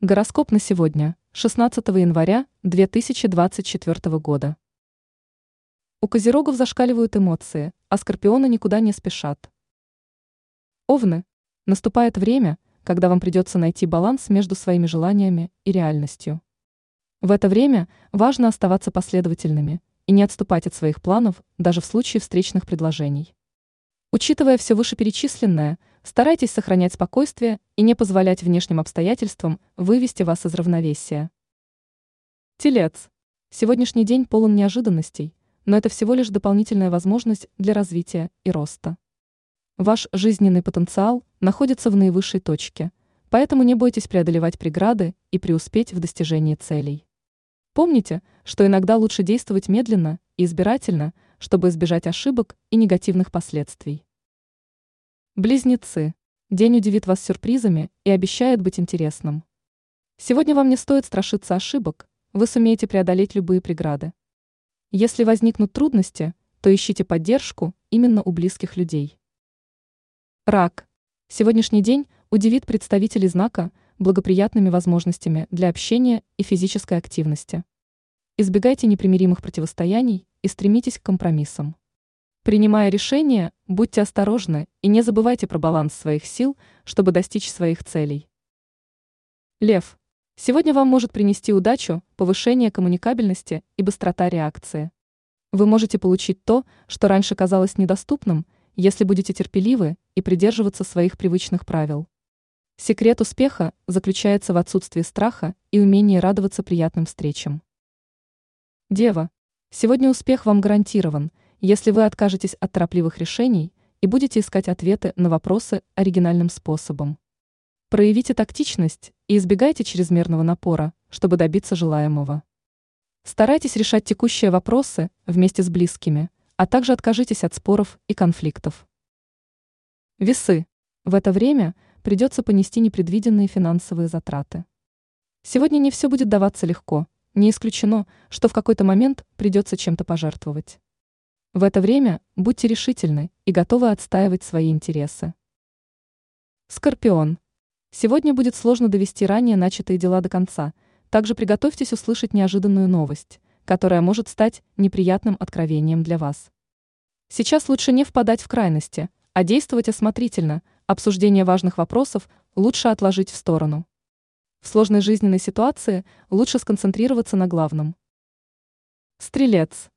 Гороскоп на сегодня, 16 января 2024 года. У козерогов зашкаливают эмоции, а скорпионы никуда не спешат. Овны. Наступает время, когда вам придется найти баланс между своими желаниями и реальностью. В это время важно оставаться последовательными и не отступать от своих планов даже в случае встречных предложений. Учитывая все вышеперечисленное, старайтесь сохранять спокойствие и не позволять внешним обстоятельствам вывести вас из равновесия. Телец. Сегодняшний день полон неожиданностей, но это всего лишь дополнительная возможность для развития и роста. Ваш жизненный потенциал находится в наивысшей точке, поэтому не бойтесь преодолевать преграды и преуспеть в достижении целей. Помните, что иногда лучше действовать медленно и избирательно, чтобы избежать ошибок и негативных последствий. Близнецы. День удивит вас сюрпризами и обещает быть интересным. Сегодня вам не стоит страшиться ошибок, вы сумеете преодолеть любые преграды. Если возникнут трудности, то ищите поддержку именно у близких людей. Рак. Сегодняшний день удивит представителей знака благоприятными возможностями для общения и физической активности. Избегайте непримиримых противостояний и стремитесь к компромиссам. Принимая решения, будьте осторожны и не забывайте про баланс своих сил, чтобы достичь своих целей. Лев. Сегодня вам может принести удачу, повышение коммуникабельности и быстрота реакции. Вы можете получить то, что раньше казалось недоступным, если будете терпеливы и придерживаться своих привычных правил. Секрет успеха заключается в отсутствии страха и умении радоваться приятным встречам. Дева. Сегодня успех вам гарантирован – если вы откажетесь от торопливых решений и будете искать ответы на вопросы оригинальным способом. Проявите тактичность и избегайте чрезмерного напора, чтобы добиться желаемого. Старайтесь решать текущие вопросы вместе с близкими, а также откажитесь от споров и конфликтов. Весы. В это время придется понести непредвиденные финансовые затраты. Сегодня не все будет даваться легко, не исключено, что в какой-то момент придется чем-то пожертвовать. В это время будьте решительны и готовы отстаивать свои интересы. Скорпион. Сегодня будет сложно довести ранее начатые дела до конца, также приготовьтесь услышать неожиданную новость, которая может стать неприятным откровением для вас. Сейчас лучше не впадать в крайности, а действовать осмотрительно, обсуждение важных вопросов лучше отложить в сторону. В сложной жизненной ситуации лучше сконцентрироваться на главном. Стрелец.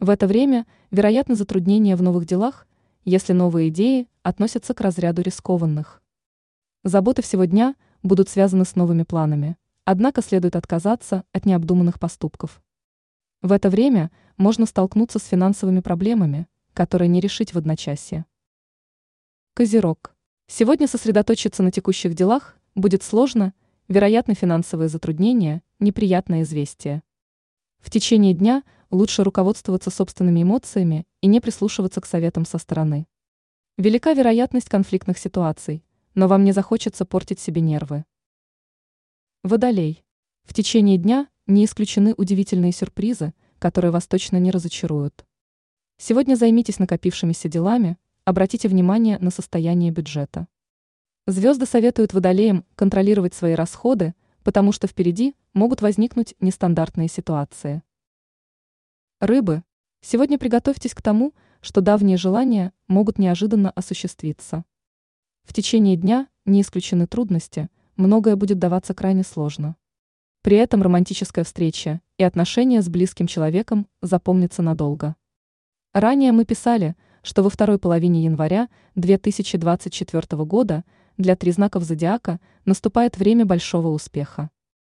В это время вероятно затруднения в новых делах, если новые идеи относятся к разряду рискованных. Заботы всего дня будут связаны с новыми планами, однако следует отказаться от необдуманных поступков. В это время можно столкнуться с финансовыми проблемами, которые не решить в одночасье. Козерог. Сегодня сосредоточиться на текущих делах будет сложно, вероятно финансовые затруднения, неприятное известие. В течение дня лучше руководствоваться собственными эмоциями и не прислушиваться к советам со стороны. Велика вероятность конфликтных ситуаций, но вам не захочется портить себе нервы. Водолей. В течение дня не исключены удивительные сюрпризы, которые вас точно не разочаруют. Сегодня займитесь накопившимися делами, обратите внимание на состояние бюджета. Звезды советуют водолеям контролировать свои расходы, потому что впереди могут возникнуть нестандартные ситуации. Рыбы, сегодня приготовьтесь к тому, что давние желания могут неожиданно осуществиться. В течение дня не исключены трудности, многое будет даваться крайне сложно. При этом романтическая встреча и отношения с близким человеком запомнятся надолго. Ранее мы писали, что во второй половине января 2024 года для тризнаков зодиака наступает время большого успеха.